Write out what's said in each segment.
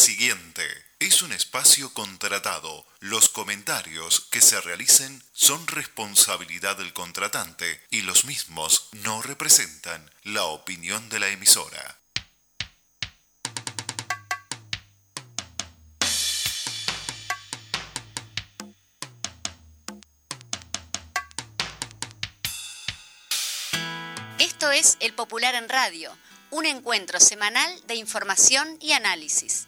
siguiente es un espacio contratado. Los comentarios que se realicen son responsabilidad del contratante y los mismos no representan la opinión de la emisora. Esto es El Popular en Radio, un encuentro semanal de información y análisis.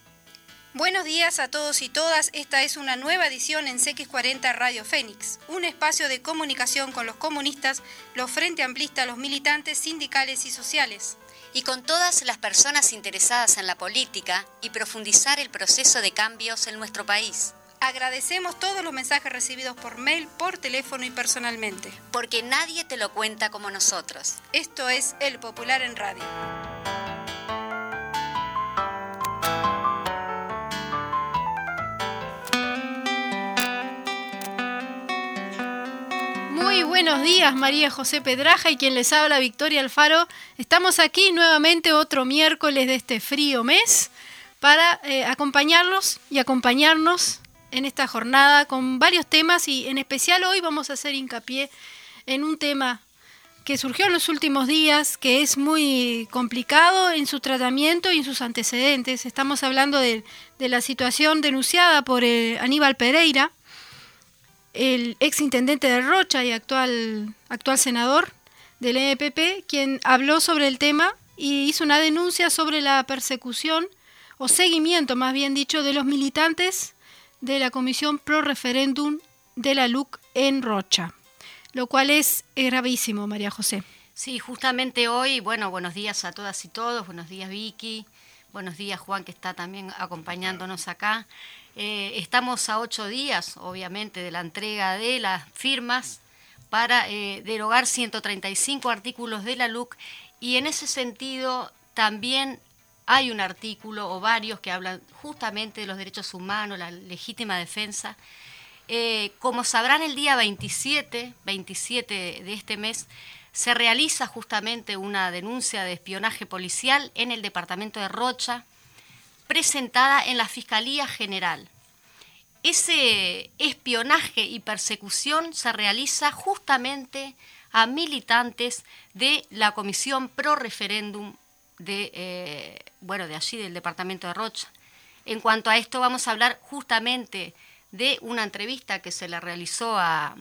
Buenos días a todos y todas. Esta es una nueva edición en CX40 Radio Fénix, un espacio de comunicación con los comunistas, los frente amplistas, los militantes sindicales y sociales. Y con todas las personas interesadas en la política y profundizar el proceso de cambios en nuestro país. Agradecemos todos los mensajes recibidos por mail, por teléfono y personalmente. Porque nadie te lo cuenta como nosotros. Esto es El Popular en Radio. Buenos días, María José Pedraja y quien les habla, Victoria Alfaro. Estamos aquí nuevamente otro miércoles de este frío mes para eh, acompañarlos y acompañarnos en esta jornada con varios temas y en especial hoy vamos a hacer hincapié en un tema que surgió en los últimos días, que es muy complicado en su tratamiento y en sus antecedentes. Estamos hablando de, la situación denunciada por eh, Aníbal Pereira, el ex intendente de Rocha y actual, actual senador del MPP, quien habló sobre el tema y hizo una denuncia sobre la persecución o seguimiento, más bien dicho, de los militantes de la Comisión Pro Referéndum de la LUC en Rocha, lo cual es gravísimo, María José. Sí, justamente hoy, bueno, buenos días a todas y todos, buenos días Vicky, buenos días Juan que está también acompañándonos acá. Eh, estamos a ocho días, obviamente, de la entrega de las firmas para eh, derogar 135 artículos de la LUC y en ese sentido también hay un artículo o varios que hablan justamente de los derechos humanos, la legítima defensa. Eh, como sabrán, el día 27, 27 de este mes, se realiza justamente una denuncia de espionaje policial en el departamento de Rocha, presentada en la Fiscalía General. Ese espionaje y persecución se realiza justamente a militantes de la Comisión Pro Referéndum de, eh, bueno, de allí, del departamento de Rocha. En cuanto a esto, vamos a hablar justamente de una entrevista que se le realizó a,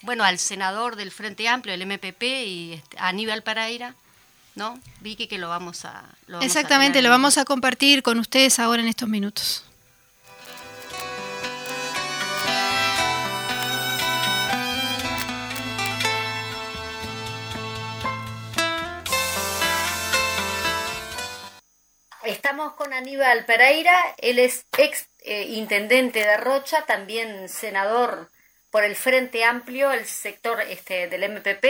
bueno, al senador del Frente Amplio, del MPP, y este, a Aníbal Pereira, ¿no? Vicky, que lo vamos a... Exactamente, lo vamos a compartir con ustedes ahora en estos minutos. Estamos con Aníbal Pereira, él es ex eh, intendente de Rocha, también senador por el Frente Amplio, el sector este, del MPP.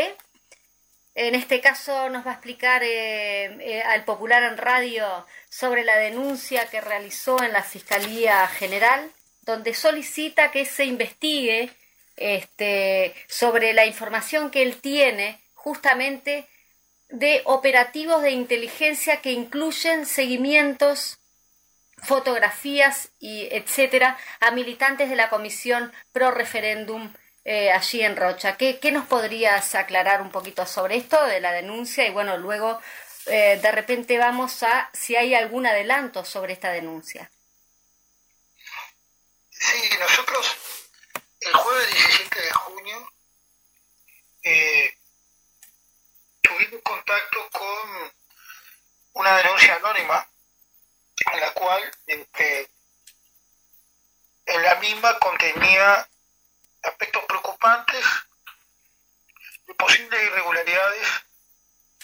En este caso nos va a explicar eh, eh, al Popular en Radio sobre la denuncia que realizó en la Fiscalía General, donde solicita que se investigue este, sobre la información que él tiene justamente de operativos de inteligencia que incluyen seguimientos, fotografías y etcétera a militantes de la Comisión Pro Referéndum eh, allí en Rocha. ¿Qué, nos podrías aclarar un poquito sobre esto de la denuncia? Y bueno, luego eh, de repente vamos a si hay algún adelanto sobre esta denuncia. Sí, nosotros el jueves 17 de junio eh, tuvimos contacto con una denuncia anónima en la cual este, en la misma contenía aspectos preocupantes de posibles irregularidades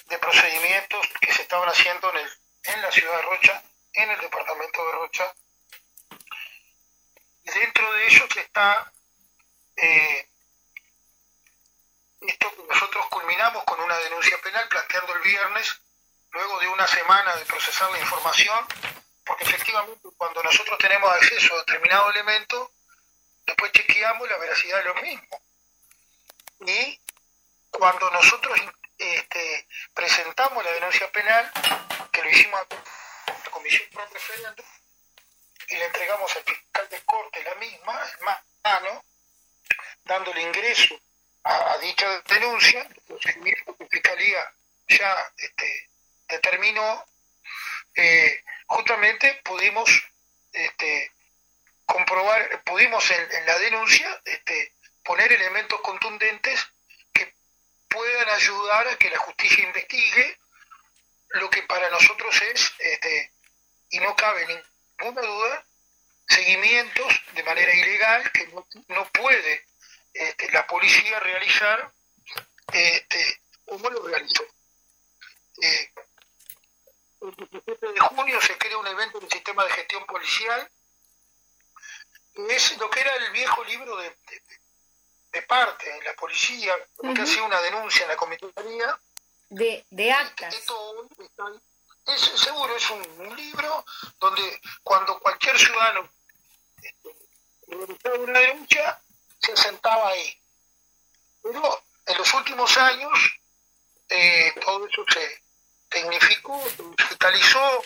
de procedimientos que se estaban haciendo en, el, en la ciudad de Rocha, en el departamento de Rocha. Dentro de ellos está eh, esto nosotros culminamos con una denuncia penal planteando el viernes, luego de una semana de procesar la información, porque efectivamente cuando nosotros tenemos acceso a determinado elemento, después chequeamos la veracidad de los mismos. Y cuando nosotros este, presentamos la denuncia penal, que lo hicimos a la Comisión Pro Referéndum, y le entregamos al fiscal de corte la misma, en mano, dándole ingreso a, dicha denuncia, el que Fiscalía ya este, determinó, eh, justamente pudimos este, comprobar, pudimos en, la denuncia este, poner elementos contundentes que puedan ayudar a que la justicia investigue lo que para nosotros es, este, y no cabe ninguna duda, seguimientos de manera ilegal que no, puede este, la policía realizar este, como lo realizó. Eh, el 17 de junio se crea un evento del sistema de gestión policial, es lo que era el viejo libro de, de, parte en la policía, que hacía una denuncia en la comisaría. De, de actas. es, seguro, es un, libro donde cuando cualquier ciudadano este, una denuncia, se sentaba ahí. Pero en los últimos años eh, todo eso se tecnificó, se digitalizó,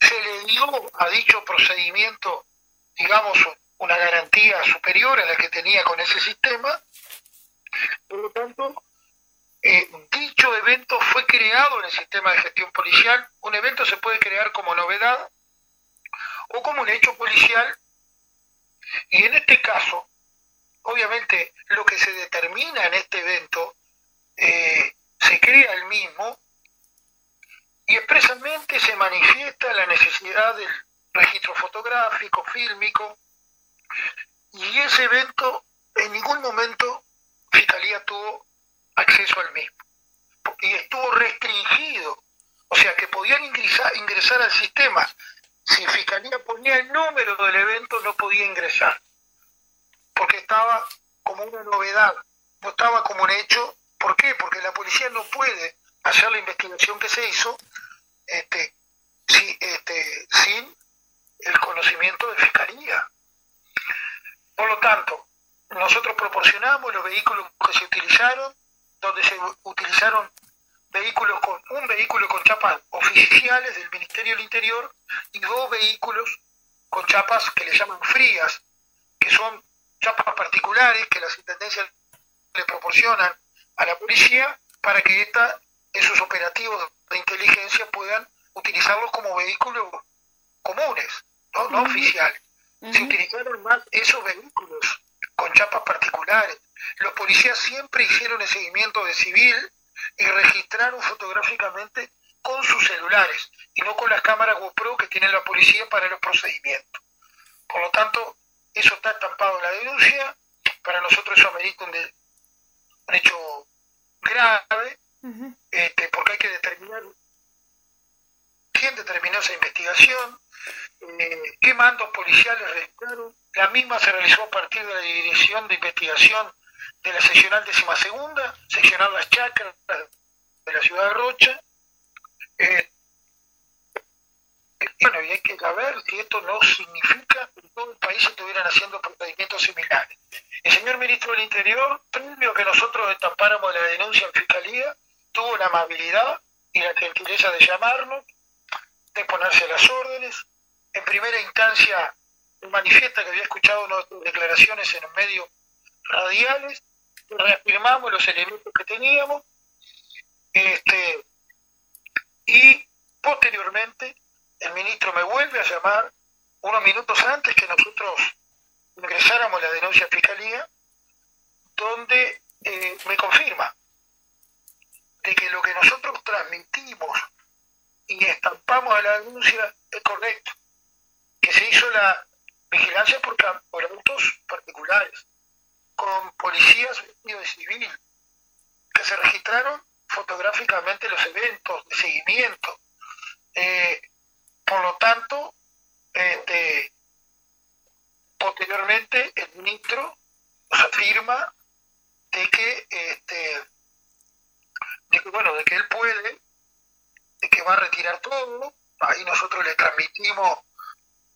se le dio a dicho procedimiento, digamos, una garantía superior a la que tenía con ese sistema. Por lo tanto, eh, dicho evento fue creado en el sistema de gestión policial. Un evento se puede crear como novedad o como un hecho policial. Y en este caso, obviamente, lo que se determina en este evento eh, se crea el mismo y expresamente se manifiesta la necesidad del registro fotográfico, fílmico, y ese evento en ningún momento Fiscalía tuvo acceso al mismo. Y estuvo restringido. O sea que podían ingresar, ingresar al sistema. Si Fiscalía ponía el número del evento, no podía ingresar. Porque estaba como una novedad, no estaba como un hecho. ¿Por qué? Porque la policía no puede hacer la investigación que se hizo este, este, sin el conocimiento de Fiscalía. Por lo tanto, nosotros proporcionamos los vehículos que se utilizaron, donde se utilizaron vehículos con un vehículo con chapas oficiales del Ministerio del Interior y dos vehículos con chapas que le llaman frías, que son chapas particulares que las intendencias le proporcionan a la policía para que esta, esos operativos de inteligencia puedan utilizarlos como vehículos comunes, no, no oficiales. Se utilizaron más esos vehículos con chapas particulares. Los policías siempre hicieron el seguimiento de civil y registraron fotográficamente con sus celulares y no con las cámaras GoPro que tiene la policía para los procedimientos. Por lo tanto, eso está estampado en la denuncia. Para nosotros eso amerita un, un hecho grave, este, porque hay que determinar quién determinó esa investigación, eh, qué mandos policiales registraron. La misma se realizó a partir de la Dirección de Investigación de la Seccional Décima Segunda, Seccional Las Chacras de la ciudad de Rocha. Eh, bueno, y hay que saber si esto no significa que en todo el país estuvieran haciendo procedimientos similares. El señor ministro del Interior, previo que nosotros destapáramos la denuncia en Fiscalía, tuvo la amabilidad y la gentileza de llamarnos, de ponerse a las órdenes. En primera instancia, manifiesta que había escuchado nuestras declaraciones en los medios radiales, reafirmamos los elementos que teníamos, este, y posteriormente el ministro me vuelve a llamar unos minutos antes que nosotros ingresáramos la denuncia a fiscalía, donde eh, me confirma de que lo que nosotros transmitimos y estampamos a la denuncia es correcto, que se hizo la vigilancia por, por autos particulares, con policías de civil, que se registraron fotográficamente los eventos de seguimiento. Eh, por lo tanto, este, posteriormente el ministro nos afirma de que, este, de que, bueno, de que él puede que va a retirar todo, ahí nosotros le transmitimos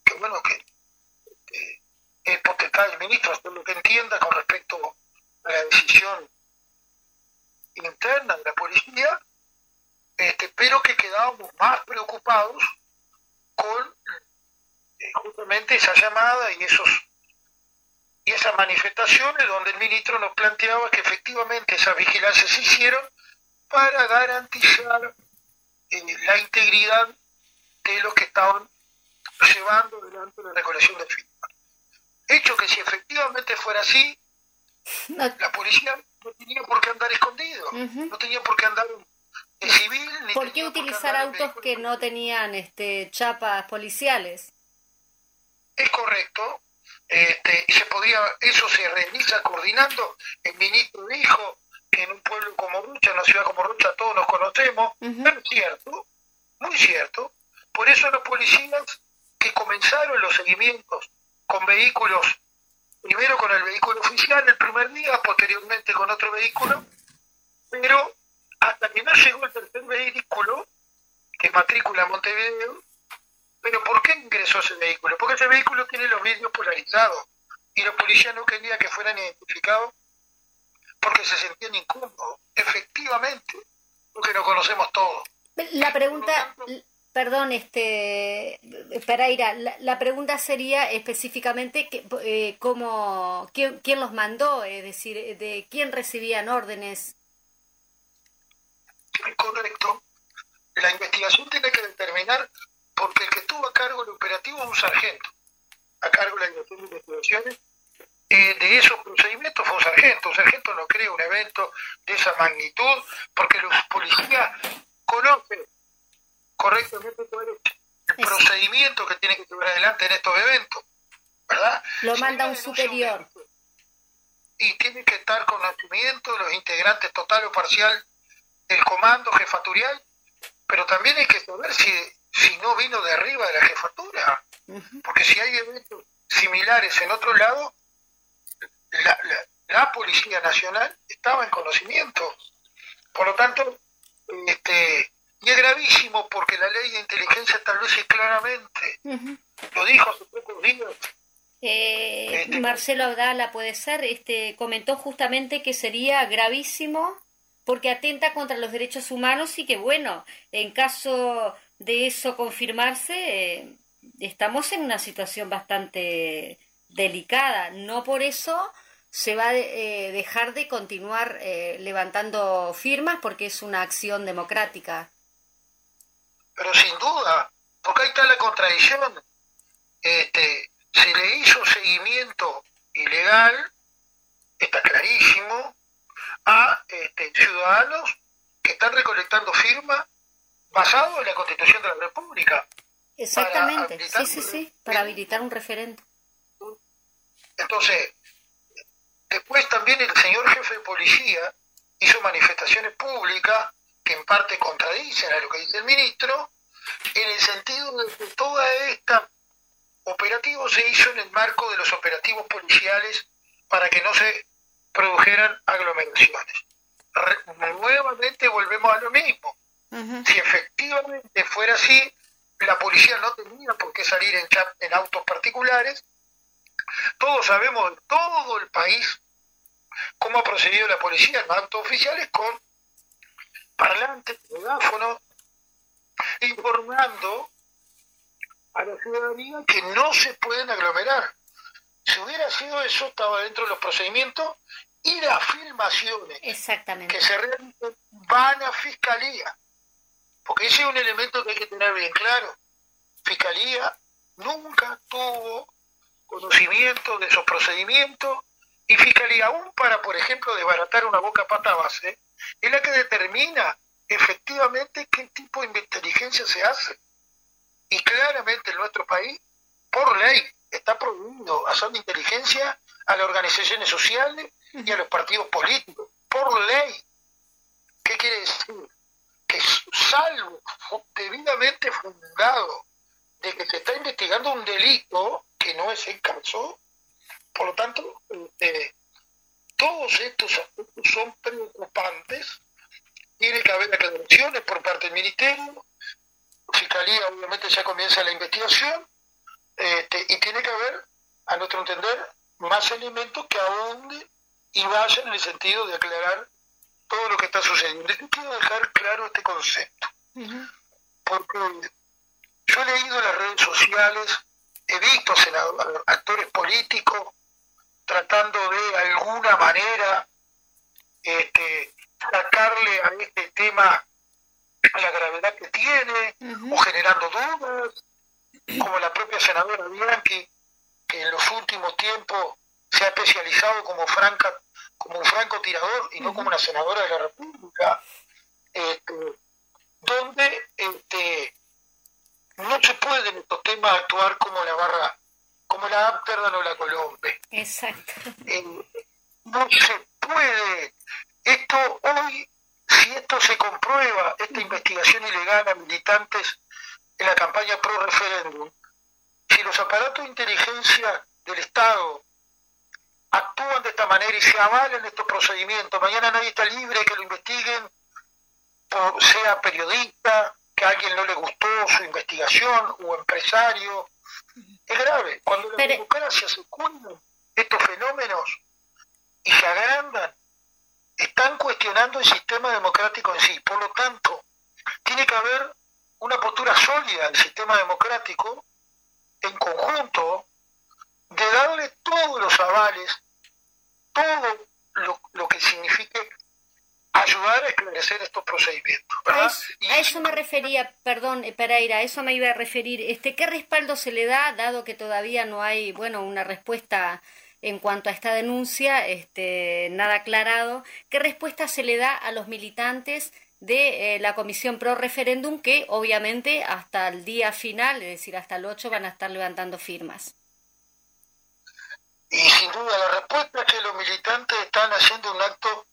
que bueno, que, es potestad del ministro hacer lo que entienda con respecto a la decisión interna de la policía, este, pero que quedábamos más preocupados con eh, justamente esa llamada y esos y esas manifestaciones donde el ministro nos planteaba que efectivamente esas vigilancias se hicieron para garantizar eh, la integridad de los que estaban llevando adelante la recolección de firmas. Hecho que si efectivamente fuera así, la policía no tenía por qué andar escondido, no tenía por qué andar en civil. Ni ¿Por qué utilizar autos que no tenían este, chapas policiales? Es correcto, este, y se podía, eso se realiza coordinando. El ministro dijo en un pueblo como Rucha, en una ciudad como Rucha, todos nos conocemos. Es cierto, muy cierto. Por eso los policías que comenzaron los seguimientos con vehículos, primero con el vehículo oficial el primer día, posteriormente con otro vehículo, pero hasta que no llegó el tercer vehículo, que matrícula Montevideo, pero ¿por qué ingresó ese vehículo? Porque ese vehículo tiene los vidrios polarizados y los policías no querían que fueran identificados porque se sentían incómodos, efectivamente, porque nos conocemos todos. La pregunta, Perdón, este, Pereira, la, la pregunta sería específicamente que, eh, cómo, quién, quién, los mandó, es decir, de quién recibían órdenes. Correcto. La investigación tiene que determinar, porque el que estuvo a cargo del operativo es un sargento, a cargo de la investigaciones, eh, de esos procedimientos fue un sargento. Un sargento no crea un evento de esa magnitud, porque los policías conocen correctamente el procedimiento que tiene que llevar adelante en estos eventos, ¿verdad? Lo manda un superior. Y tiene que estar con conocimiento de los integrantes total o parcial del comando jefatorial, pero también hay que saber si, si no vino de arriba de la jefatura, porque si hay eventos similares en otro lado, la, la Policía Nacional estaba en conocimiento. Por lo tanto, este, y es gravísimo porque la ley de inteligencia establece claramente, lo dijo pocos días. Eh, este, Marcelo Abdala, puede ser, este, comentó justamente que sería gravísimo porque atenta contra los derechos humanos y que, bueno, en caso de eso confirmarse, eh, estamos en una situación bastante delicada. No por eso se va a eh, dejar de continuar levantando firmas porque es una acción democrática pero sin duda, porque ahí está la contradicción. Este, se le hizo seguimiento ilegal, está clarísimo, a este, ciudadanos que están recolectando firmas basado en la Constitución de la República. Exactamente, sí, sí, sí, para habilitar un referente. Entonces, después también el señor jefe de policía hizo manifestaciones públicas que en parte contradicen a lo que dice el ministro, en el sentido de que toda esta operativo se hizo en el marco de los operativos policiales para que no se produjeran aglomeraciones. nuevamente volvemos a lo mismo. Si efectivamente fuera así, la policía no tenía por qué salir en, en autos particulares. Todos sabemos en todo el país cómo ha procedido la policía en autos oficiales con parlantes, megáfonos, informando a la ciudadanía que no se pueden aglomerar. Si hubiera sido eso, estaba dentro de los procedimientos y las filmaciones Exactamente. que se realizan van a fiscalía. Porque ese es un elemento que hay que tener bien claro. Fiscalía nunca tuvo conocimiento de esos procedimientos y Fiscalía, aún para, por ejemplo, desbaratar una boca pata base, es la que determina efectivamente qué tipo de inteligencia se hace. Y claramente en nuestro país, por ley, está prohibido hacer inteligencia a las organizaciones sociales y a los partidos políticos. Por ley. ¿Qué quiere decir? Que salvo debidamente fundado de que se está investigando un delito que no es el caso, por lo tanto, eh, todos estos aspectos son preocupantes. Tiene que haber aclaraciones por parte del Ministerio, Fiscalía obviamente ya comienza la investigación, este, y tiene que haber, a nuestro entender, más elementos que ahonden y vayan en el sentido de aclarar todo lo que está sucediendo. Yo quiero dejar claro este concepto, porque yo he leído en las redes sociales he visto actores políticos tratando de alguna manera este, sacarle a este tema la gravedad que tiene o generando dudas, como la propia senadora Bianchi, que en los últimos tiempos se ha especializado como franca como un francotirador y no como una senadora de la República, este, donde este, no se puede en estos temas actuar como la barra, como la Amsterdam o la Colombe. Exacto. Eh, no se puede. Esto hoy, si esto se comprueba, esta investigación ilegal a militantes en la campaña pro referéndum, si los aparatos de inteligencia del Estado actúan de esta manera y se avalen estos procedimientos, mañana nadie está libre que lo investiguen, sea periodista, que a alguien no le gustó su investigación o empresario. Es grave. Cuando la democracia se cuentan estos fenómenos y se agrandan, están cuestionando el sistema democrático en sí. Por lo tanto, tiene que haber una postura sólida del sistema democrático en conjunto de darle todos los avales, todo lo, que signifique ayudar a esclarecer estos procedimientos. A, eso, me refería, perdón, eh, Pereira, a eso me iba a referir. Este, ¿Qué respaldo se le da, dado que todavía no hay, bueno, una respuesta en cuanto a esta denuncia, este, nada aclarado? ¿Qué respuesta se le da a los militantes de eh, la Comisión Pro Referéndum que obviamente hasta el día final, es decir, hasta el 8, van a estar levantando firmas? Y sin duda la respuesta es que los militantes están haciendo un acto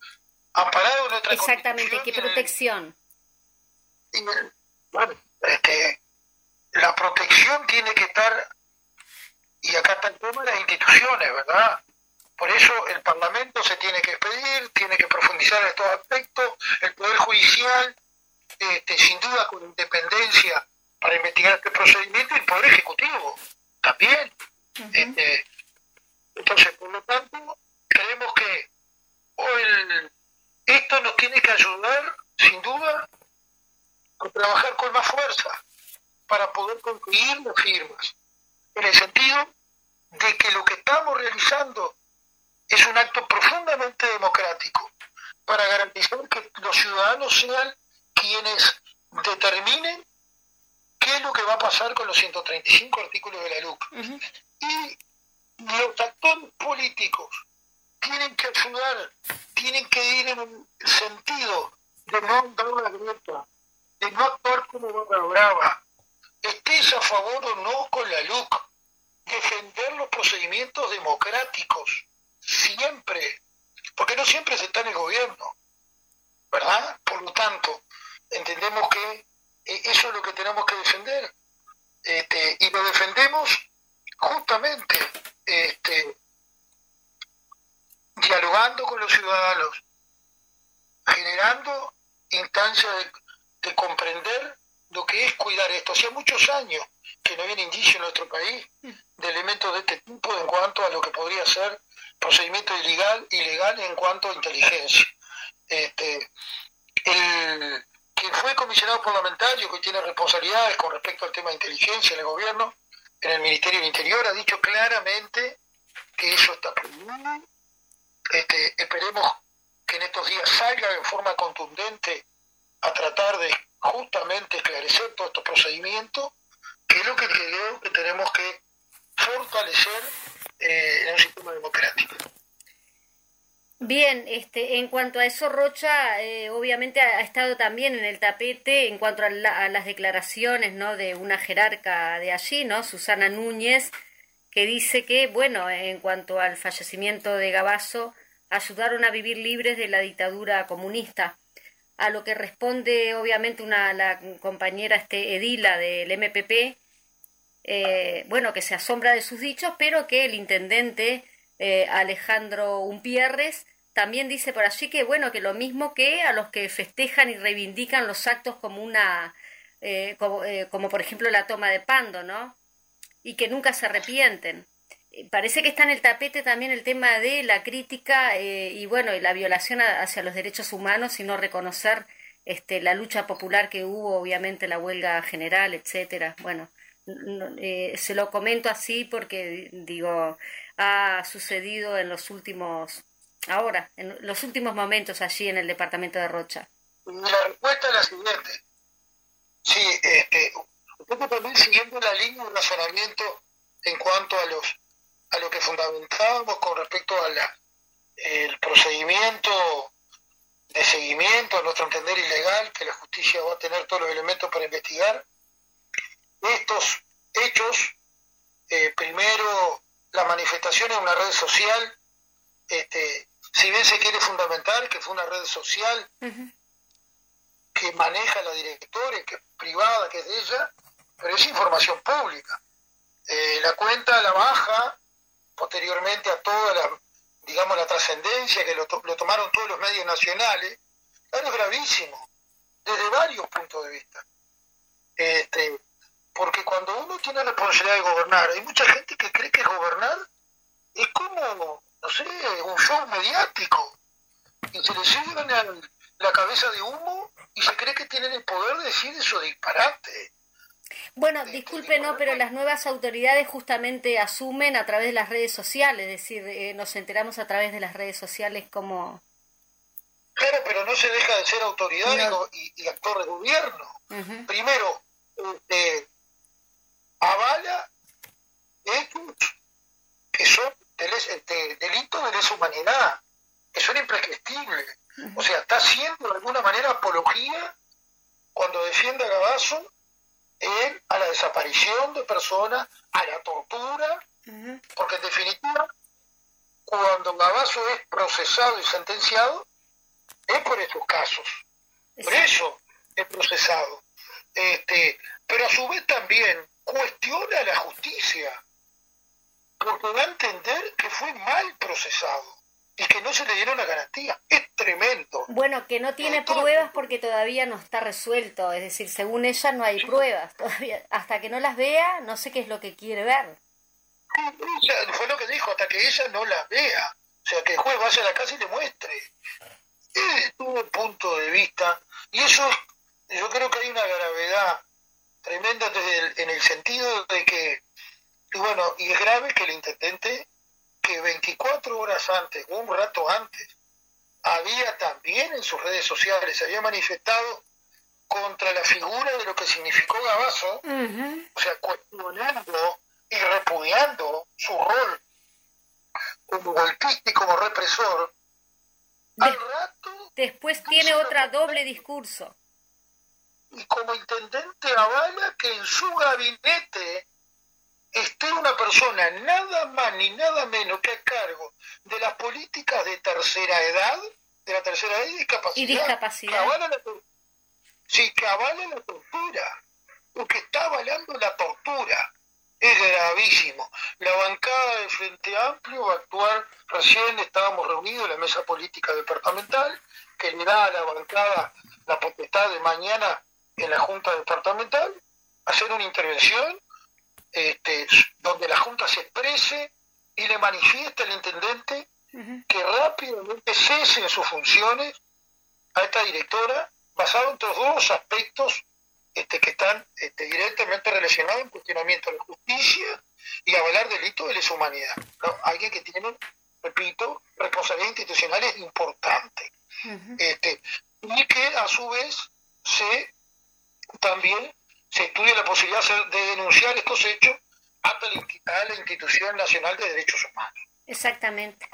amparado en nuestra Exactamente, ¿qué protección? bueno, este, la protección tiene que estar, y acá está el tema de las instituciones, ¿verdad? Por eso el Parlamento se tiene que expedir, tiene que profundizar en estos aspectos, el Poder Judicial, este, sin duda con independencia para investigar este procedimiento, y el Poder Ejecutivo también. este, entonces, por lo tanto, creemos que esto nos tiene que ayudar, sin duda, a trabajar con más fuerza para poder concluir las firmas, en el sentido de que lo que estamos realizando es un acto profundamente democrático para garantizar que los ciudadanos sean quienes determinen qué es lo que va a pasar con los 135 artículos de la LUC. Y los actores políticos tienen que ayudar, tienen que ir en el sentido de no dar la grieta, de no actuar como barra brava, estés a favor o no con la LUC, defender los procedimientos democráticos, siempre, porque no siempre se está en el gobierno, ¿verdad? Por lo tanto, entendemos que eh, eso es lo que tenemos que defender, este, y lo defendemos justamente este, dialogando con los ciudadanos, generando instancias de, comprender lo que es cuidar esto. Hacía muchos años que no había indicio en nuestro país de elementos de este tipo en cuanto a lo que podría ser procedimiento ilegal, ilegal en cuanto a inteligencia. Este, el, quien fue comisionado parlamentario, que tiene responsabilidades con respecto al tema de inteligencia en el gobierno, en el Ministerio del Interior, ha dicho claramente que eso está prohibido. Este, esperemos que en estos días salga en forma contundente a tratar de justamente esclarecer todos estos procedimientos, que es lo que creo que tenemos que fortalecer eh, en el sistema democrático. Bien, este, en cuanto a eso, Rocha, eh, obviamente ha, estado también en el tapete en cuanto a, las declaraciones, ¿no? De una jerarca de allí, ¿no? Susana Núñez, que dice que, bueno, en cuanto al fallecimiento de Gabazo, ayudaron a vivir libres de la dictadura comunista. A lo que responde, obviamente, una la compañera este, Edila del MPP, eh, bueno, que se asombra de sus dichos, pero que el intendente eh, Alejandro Umpierres, también dice por allí que, bueno, que lo mismo que a los que festejan y reivindican los actos como una, eh, eh, como, por ejemplo la toma de Pando, ¿no? Y que nunca se arrepienten. Parece que está en el tapete también el tema de la crítica y, bueno, la violación hacia los derechos humanos y no reconocer este, la lucha popular que hubo, obviamente, la huelga general, etcétera. Bueno, eh, se lo comento así porque digo, ha sucedido en los últimos, ahora, en los últimos momentos allí en el departamento de Rocha. La respuesta es la siguiente. Sí, este, un poco también siguiendo la línea de razonamiento en cuanto a los a lo que fundamentábamos con respecto a la el procedimiento de seguimiento, a nuestro entender ilegal, que la justicia va a tener todos los elementos para investigar. Estos hechos, eh, primero la manifestación en una red social, este, si bien se quiere fundamentar que fue una red social que maneja la directora, que es privada, que es de ella, pero es información pública. Eh, la cuenta la baja posteriormente a toda la, digamos, la trascendencia que lo, lo, tomaron todos los medios nacionales, claro, es gravísimo, desde varios puntos de vista. Este, porque cuando uno tiene la responsabilidad de gobernar, hay mucha gente que cree que gobernar es como, no sé, un show mediático. Y se le llevan la cabeza de humo y se cree que tienen el poder de decir eso disparate. Bueno, disculpe, no, pero las nuevas autoridades justamente asumen a través de las redes sociales, es decir, eh, nos enteramos a través de las redes sociales como... Claro, pero no se deja de ser autoridad y, actor de gobierno. Primero, eh, avala hechos que son de, delitos de lesa humanidad, que son imprescriptibles. O sea, está haciendo de alguna manera apología cuando defiende a Gabazo en, a la desaparición de personas, a la tortura, porque en definitiva, cuando Gabazo es procesado y sentenciado, es por estos casos. Por eso es procesado. Este, pero a su vez también cuestiona la justicia, porque da a entender que fue mal procesado y que no se le dieron la garantía. Es tremendo. Bueno, que no tiene pruebas porque todavía no está resuelto. Es decir, según ella no hay pruebas todavía. Hasta que no las vea, no sé qué es lo que quiere ver. fue lo que dijo, hasta que ella no las vea. O sea, que el juez vaya a la casa y le muestre. Es todo el punto de vista. Y eso, yo creo que hay una gravedad tremenda desde en el sentido de que, y bueno, y es grave que el intendente que 24 horas antes, un rato antes, había también en sus redes sociales, se había manifestado contra la figura de lo que significó Gabazo, o sea, cuestionando y repudiando su rol como golpista y como represor, al rato... Después tiene otra doble discurso. Y como intendente avala que en su gabinete esté una persona nada más ni nada menos que a cargo de las políticas de tercera edad, de la tercera edad y discapacidad. Y discapacidad. sí, que avala la tortura, porque está avalando la tortura. Es gravísimo. La bancada de Frente Amplio va a actuar, recién estábamos reunidos en la mesa política departamental, que le da a la bancada la potestad de mañana en la Junta Departamental, hacer una intervención este, donde la Junta se exprese y le manifieste al intendente que rápidamente cese en sus funciones a esta directora basado en estos dos aspectos este, que están este, directamente relacionados en cuestionamiento de la justicia y avalar delitos de lesa humanidad. Alguien que tiene, repito, responsabilidades institucionales importantes. este, y que a su vez se también se estudia la posibilidad de denunciar estos hechos a la Institución Nacional de Derechos Humanos. Exactamente.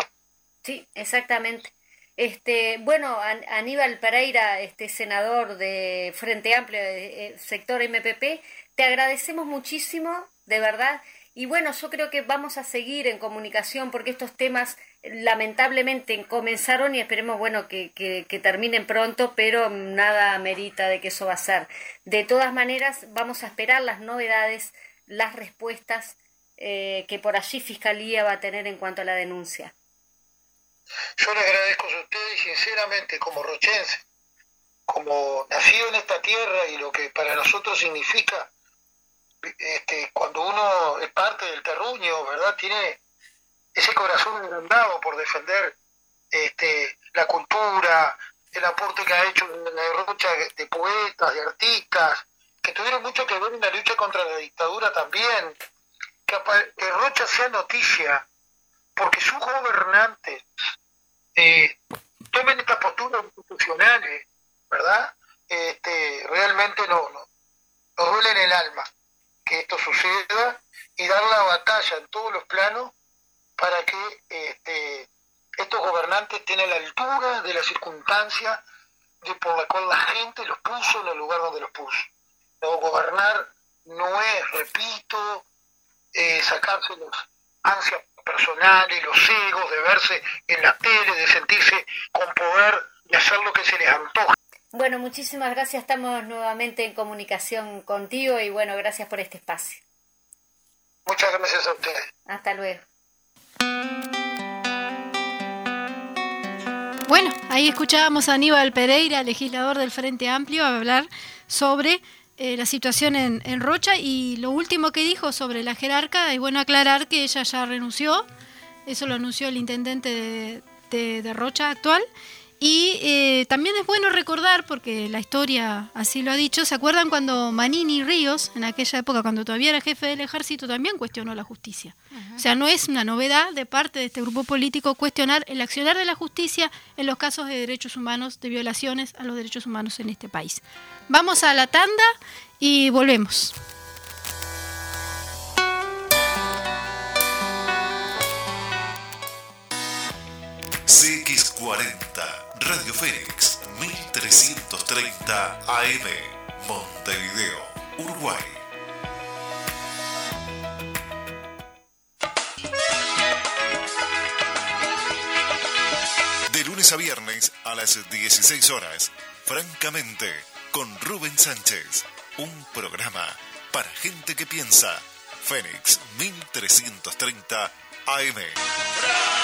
Sí, exactamente. Este, bueno, Aníbal Pereira, este senador de Frente Amplio, de, eh, sector MPP, te agradecemos muchísimo, de verdad. Y bueno, yo creo que vamos a seguir en comunicación porque estos temas lamentablemente comenzaron y esperemos, bueno, que, que, terminen pronto, pero nada merita de que eso va a ser. De todas maneras, vamos a esperar las novedades, las respuestas eh, que por allí Fiscalía va a tener en cuanto a la denuncia. Yo le agradezco a ustedes sinceramente como rochense, como nacido en esta tierra y lo que para nosotros significa este, cuando uno es parte del terruño, ¿verdad? Tiene ese corazón agrandado por defender este, la cultura, el aporte que ha hecho la derrocha de poetas, de artistas, que tuvieron mucho que ver en la lucha contra la dictadura también, que, que Rocha sea noticia, porque sus gobernantes eh, tomen estas posturas institucionales, ¿verdad? Este, realmente no, no, duele en el alma esto suceda y dar la batalla en todos los planos para que este, estos gobernantes estén a la altura de la circunstancia de por la cual la gente los puso en el lugar donde los puso. No, gobernar no es, repito, eh, sacarse los ansias personales, los egos, de verse en la tele, de sentirse con poder y hacer lo que se les antoja. Bueno, muchísimas gracias. Estamos nuevamente en comunicación contigo y bueno, gracias por este espacio. Muchas gracias a ustedes. Hasta luego. Bueno, ahí escuchábamos a Aníbal Pereira, legislador del Frente Amplio, hablar sobre eh, la situación en, Rocha y lo último que dijo sobre la jerarca, es bueno aclarar que ella ya renunció, eso lo anunció el intendente de Rocha actual, y eh, también es bueno recordar, porque la historia así lo ha dicho, ¿se acuerdan cuando Manini Ríos, en aquella época cuando todavía era jefe del ejército, también cuestionó la justicia? O sea, no es una novedad de parte de este grupo político cuestionar el accionar de la justicia en los casos de derechos humanos, de violaciones a los derechos humanos en este país. Vamos a la tanda y volvemos. CX40 Radio Fénix 1330 AM, Montevideo, Uruguay. De lunes a viernes a las 16 horas, francamente, con Rubén Sánchez, un programa para gente que piensa. Fénix 1330 AM.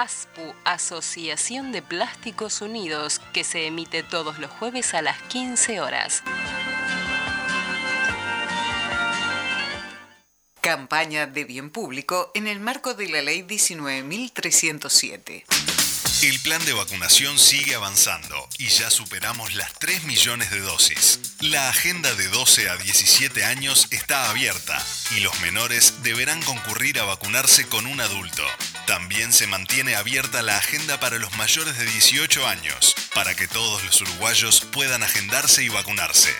ASPU, Asociación de Plásticos Unidos, que se emite todos los jueves a las 15 horas. Campaña de bien público en el marco de la Ley 19.307. El plan de vacunación sigue avanzando y ya superamos las 3 millones de dosis. La agenda de 12 a 17 años está abierta y los menores deberán concurrir a vacunarse con un adulto. También se mantiene abierta la agenda para los mayores de 18 años, para que todos los uruguayos puedan agendarse y vacunarse.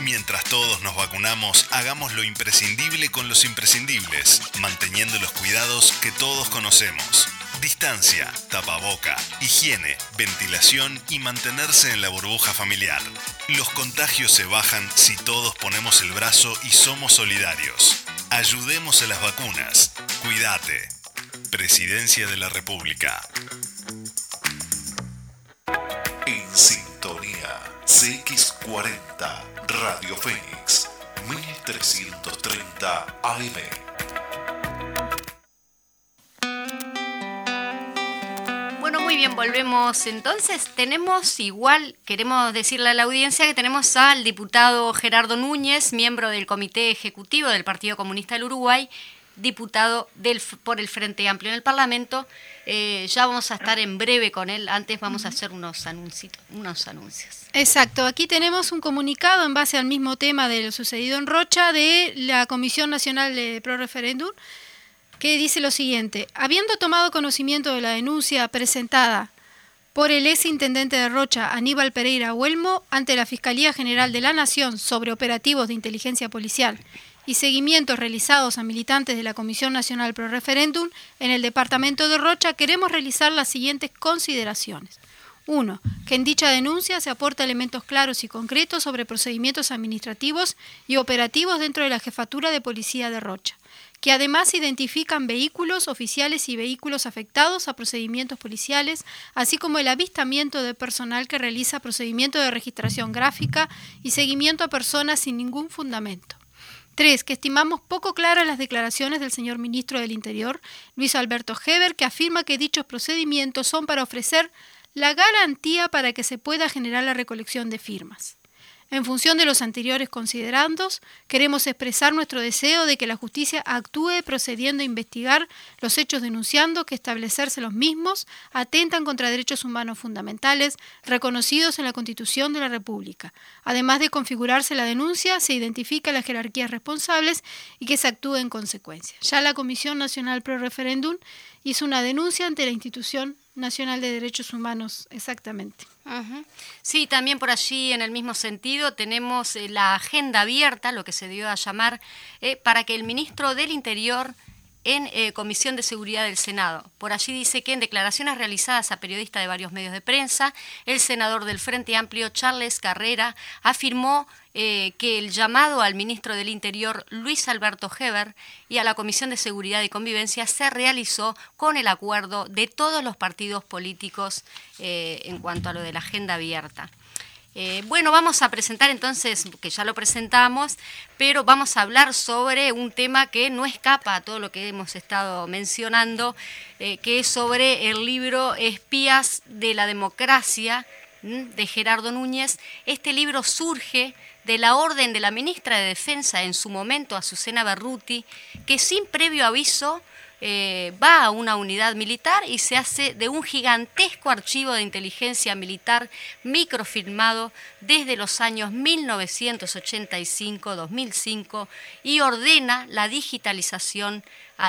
Mientras todos nos vacunamos, hagamos lo imprescindible con los imprescindibles, manteniendo los cuidados que todos conocemos. Distancia, tapaboca, higiene, ventilación y mantenerse en la burbuja familiar. Los contagios se bajan si todos ponemos el brazo y somos solidarios. Ayudemos a las vacunas. Cuídate. Presidencia de la República. En sintonía CX40 Radio Fénix 1330 AM. Bien, volvemos entonces. Tenemos igual, queremos decirle a la audiencia que tenemos al diputado Gerardo Núñez, miembro del Comité Ejecutivo del Partido Comunista del Uruguay, diputado del, por el Frente Amplio en el Parlamento. Eh, ya vamos a estar en breve con él. Antes vamos a hacer unos, unos anuncios. Exacto, aquí tenemos un comunicado en base al mismo tema de lo sucedido en Rocha de la Comisión Nacional de Pro Referéndum que dice lo siguiente, habiendo tomado conocimiento de la denuncia presentada por el ex intendente de Rocha, Aníbal Pereira Huelmo, ante la Fiscalía General de la Nación sobre operativos de inteligencia policial y seguimientos realizados a militantes de la Comisión Nacional Pro Referéndum en el departamento de Rocha, queremos realizar las siguientes consideraciones. 1. Que en dicha denuncia se aporta elementos claros y concretos sobre procedimientos administrativos y operativos dentro de la jefatura de policía de Rocha, que además identifican vehículos oficiales y vehículos afectados a procedimientos policiales, así como el avistamiento de personal que realiza procedimientos de registración gráfica y seguimiento a personas sin ningún fundamento. 3. Que estimamos poco claras las declaraciones del señor ministro del Interior, Luis Alberto Heber, que afirma que dichos procedimientos son para ofrecer la garantía para que se pueda generar la recolección de firmas. En función de los anteriores considerandos, queremos expresar nuestro deseo de que la justicia actúe procediendo a investigar los hechos denunciando que establecerse los mismos atentan contra derechos humanos fundamentales reconocidos en la Constitución de la República. Además de configurarse la denuncia, se identifica las jerarquías responsables y que se actúe en consecuencia. Ya la Comisión Nacional Pro Referéndum hizo una denuncia ante la institución Nacional de Derechos Humanos, exactamente. Sí, también por allí, en el mismo sentido, tenemos eh, la agenda abierta, lo que se dio a llamar, eh, para que el ministro del Interior en eh, Comisión de Seguridad del Senado. Por allí dice que en declaraciones realizadas a periodistas de varios medios de prensa, el senador del Frente Amplio, Charles Carrera, afirmó eh, que el llamado al ministro del Interior, Luis Alberto Heber, y a la Comisión de Seguridad y Convivencia se realizó con el acuerdo de todos los partidos políticos eh, en cuanto a lo de la agenda abierta. Eh, bueno, vamos a presentar entonces, que ya lo presentamos, pero vamos a hablar sobre un tema que no escapa a todo lo que hemos estado mencionando, que es sobre el libro Espías de la Democracia de Gerardo Núñez. Este libro surge de la orden de la ministra de Defensa en su momento, Azucena Berruti, que sin previo aviso eh, va a una unidad militar y se hace de un gigantesco archivo de inteligencia militar microfilmado desde los años 1985-2005 y ordena la digitalización.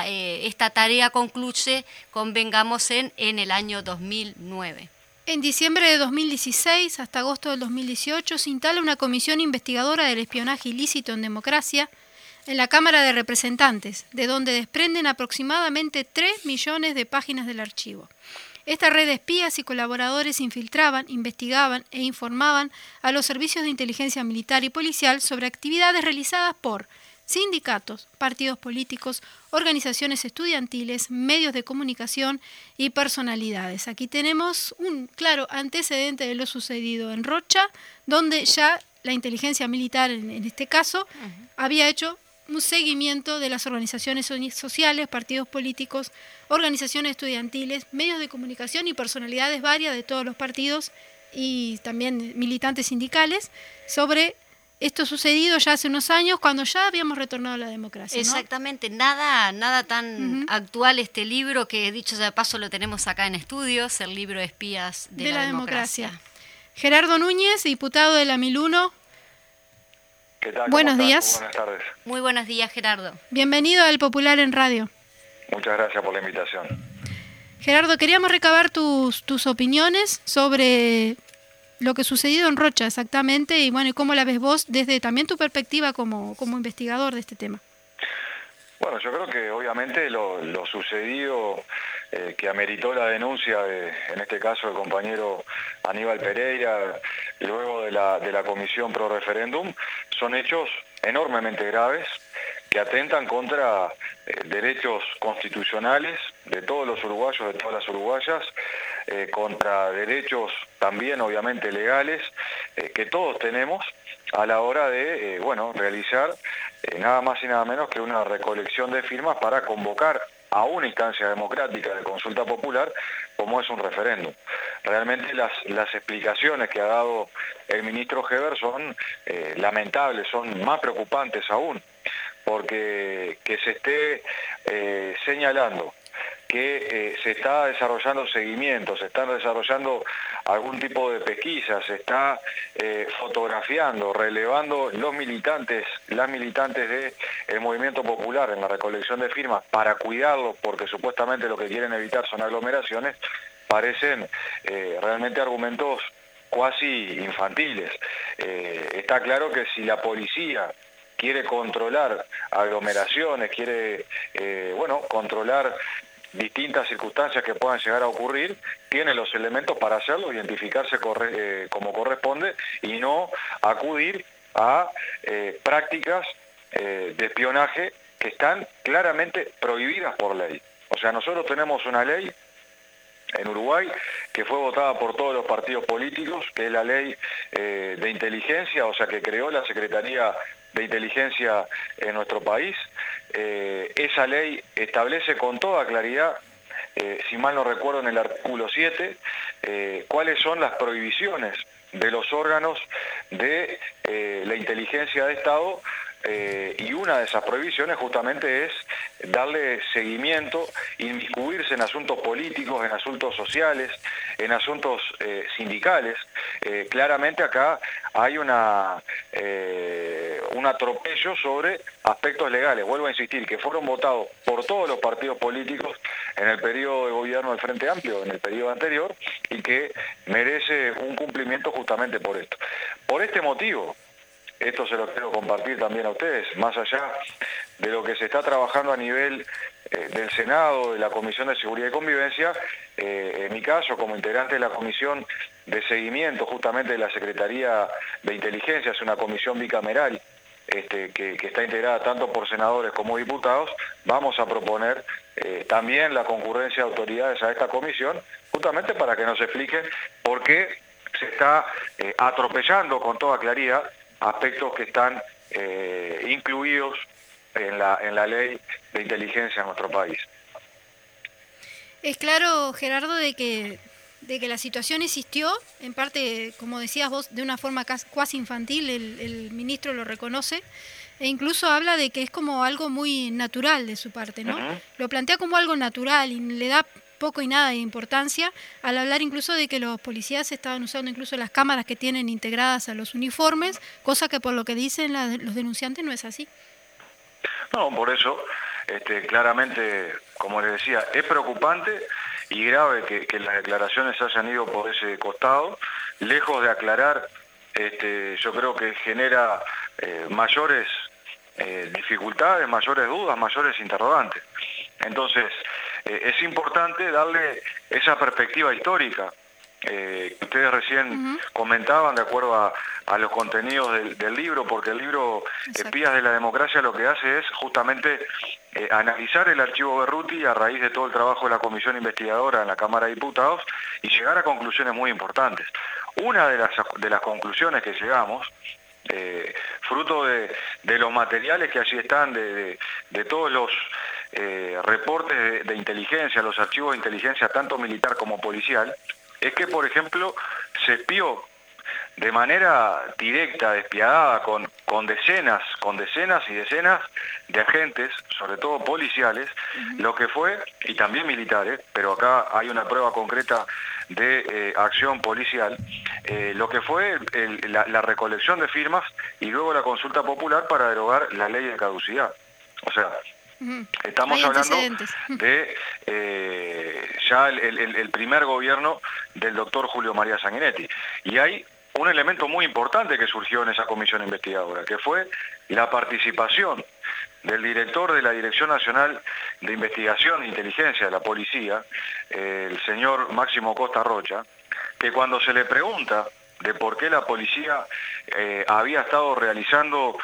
Eh, esta tarea concluye, convengamos, en, en el año 2009. En diciembre de 2016 hasta agosto del 2018 se instala una comisión investigadora del espionaje ilícito en democracia en la Cámara de Representantes, de donde desprenden aproximadamente 3 millones de páginas del archivo. Esta red de espías y colaboradores infiltraban, investigaban e informaban a los servicios de inteligencia militar y policial sobre actividades realizadas por sindicatos, partidos políticos, organizaciones estudiantiles, medios de comunicación y personalidades. Aquí tenemos un claro antecedente de lo sucedido en Rocha, donde ya la inteligencia militar, en, este caso, había hecho un seguimiento de las organizaciones sociales, partidos políticos, organizaciones estudiantiles, medios de comunicación y personalidades varias de todos los partidos y también militantes sindicales sobre esto sucedido ya hace unos años cuando ya habíamos retornado a la democracia. Exactamente, nada, nada tan actual este libro que dicho de paso lo tenemos acá en estudios, el libro Espías de, la, democracia. Gerardo Núñez, diputado de la Miluno. ¿Qué tal? Buenos días. Buenas tardes. Muy buenos días, Gerardo. Bienvenido al Popular en Radio. Muchas gracias por la invitación. Gerardo, queríamos recabar tus, tus opiniones sobre lo que ha sucedido en Rocha exactamente y bueno, y cómo la ves vos desde también tu perspectiva como, como investigador de este tema. Bueno, yo creo que obviamente lo, sucedido eh, que ameritó la denuncia, de, en este caso el compañero Aníbal Pereira, luego de la, de la Comisión Pro Referéndum, son hechos enormemente graves que atentan contra eh, derechos constitucionales de todos los uruguayos, de todas las uruguayas, eh, contra derechos también obviamente legales que todos tenemos a la hora de bueno, realizar nada más y nada menos que una recolección de firmas para convocar a una instancia democrática de consulta popular como es un referéndum. Realmente las, explicaciones que ha dado el ministro Heber son lamentables, son más preocupantes aún, porque que se esté señalando que eh, se está desarrollando seguimiento, se están desarrollando algún tipo de pesquisa, se está eh, fotografiando, relevando los militantes, las militantes del movimiento popular en la recolección de firmas para cuidarlos, porque supuestamente lo que quieren evitar son aglomeraciones, parecen eh, realmente argumentos cuasi infantiles. está claro que si la policía quiere controlar aglomeraciones, quiere, bueno, controlar distintas circunstancias que puedan llegar a ocurrir, tiene los elementos para hacerlo, identificarse eh, como corresponde y no acudir a eh, prácticas de espionaje que están claramente prohibidas por ley. O sea, nosotros tenemos una ley en Uruguay, que fue votada por todos los partidos políticos, que es la ley eh, de inteligencia, o sea, que creó la Secretaría de Inteligencia en nuestro país. Eh, esa ley establece con toda claridad, eh, si mal no recuerdo en el artículo 7, cuáles son las prohibiciones de los órganos de la inteligencia de Estado eh, y una de esas prohibiciones justamente es darle seguimiento, inmiscuirse en asuntos políticos, en asuntos sociales, en asuntos eh, sindicales. Eh, claramente acá hay una, un atropello sobre aspectos legales. Vuelvo a insistir, que fueron votados por todos los partidos políticos en el periodo de gobierno del Frente Amplio, en el periodo anterior, y que merece un cumplimiento justamente por esto. Por este motivo, esto se lo quiero compartir también a ustedes, más allá de lo que se está trabajando a nivel eh, del Senado, de la Comisión de Seguridad y Convivencia, eh, en mi caso, como integrante de la Comisión de Seguimiento justamente de la Secretaría de Inteligencia, es una comisión bicameral este, que, está integrada tanto por senadores como diputados, vamos a proponer eh, también la concurrencia de autoridades a esta comisión, justamente para que nos expliquen por qué se está atropellando con toda claridad aspectos que están eh, incluidos en la, en la ley de inteligencia en nuestro país. Es claro, Gerardo, de que, de que la situación existió, en parte, como decías vos, de una forma casi infantil, el, ministro lo reconoce, e incluso habla de que es como algo muy natural de su parte, ¿no? Lo plantea como algo natural y le da poco y nada de importancia, al hablar incluso de que los policías estaban usando incluso las cámaras que tienen integradas a los uniformes, cosa que por lo que dicen los denunciantes no es así. No, por eso, este, claramente, como les decía, es preocupante y grave que, las declaraciones hayan ido por ese costado, lejos de aclarar, este, yo creo que genera eh, mayores eh, dificultades, mayores dudas, mayores interrogantes. Entonces, eh, es importante darle esa perspectiva histórica eh, que ustedes recién comentaban de acuerdo a, los contenidos del, libro, porque el libro Espías de la Democracia lo que hace es justamente eh, analizar el archivo Berruti a raíz de todo el trabajo de la comisión investigadora en la Cámara de Diputados y llegar a conclusiones muy importantes. Una de las, de las conclusiones que llegamos fruto de, los materiales que allí están, de todos los eh, reportes de, inteligencia, los archivos de inteligencia tanto militar como policial, es que, por ejemplo, se espió de manera directa, despiadada, con, con decenas, con decenas y decenas de agentes, sobre todo policiales, lo que fue, y también militares, pero acá hay una prueba concreta de eh, acción policial, eh, lo que fue la, la, recolección de firmas y luego la consulta popular para derogar la ley de caducidad. O sea, Estamos hablando de eh, ya el, primer gobierno del doctor Julio María Sanguinetti. Y hay un elemento muy importante que surgió en esa comisión investigadora, que fue la participación del director de la Dirección Nacional de Investigación e Inteligencia de la Policía, el señor Máximo Costa Rocha, que cuando se le pregunta de por qué la policía eh, había estado realizando